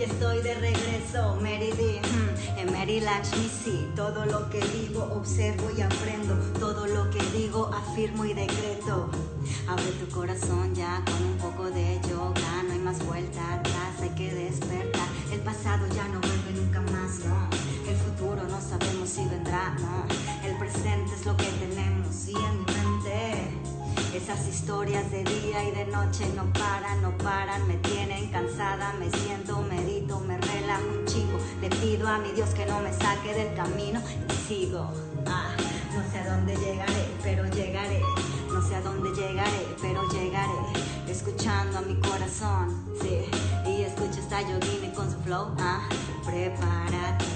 aquí estoy de regreso, Mary D. mm, En sí. Todo lo que digo, observo y aprendo. Todo lo que digo, afirmo y decreto. Abre tu corazón ya con un poco de yoga. No hay más vuelta atrás, hay que despertar. El pasado ya no vuelve nunca más, no. El futuro no sabemos si vendrá, no. El presente es lo que tenemos y en mi mente. Esas historias de día y de noche no paran, no paran, me tienen cansada, me siento, pido a mi Dios que no me saque del camino y sigo. Ah, no sé a dónde llegaré, pero llegaré. No sé a dónde llegaré, pero llegaré. Escuchando a mi corazón, sí. Y escucha esta yogini con su flow. Ah, prepárate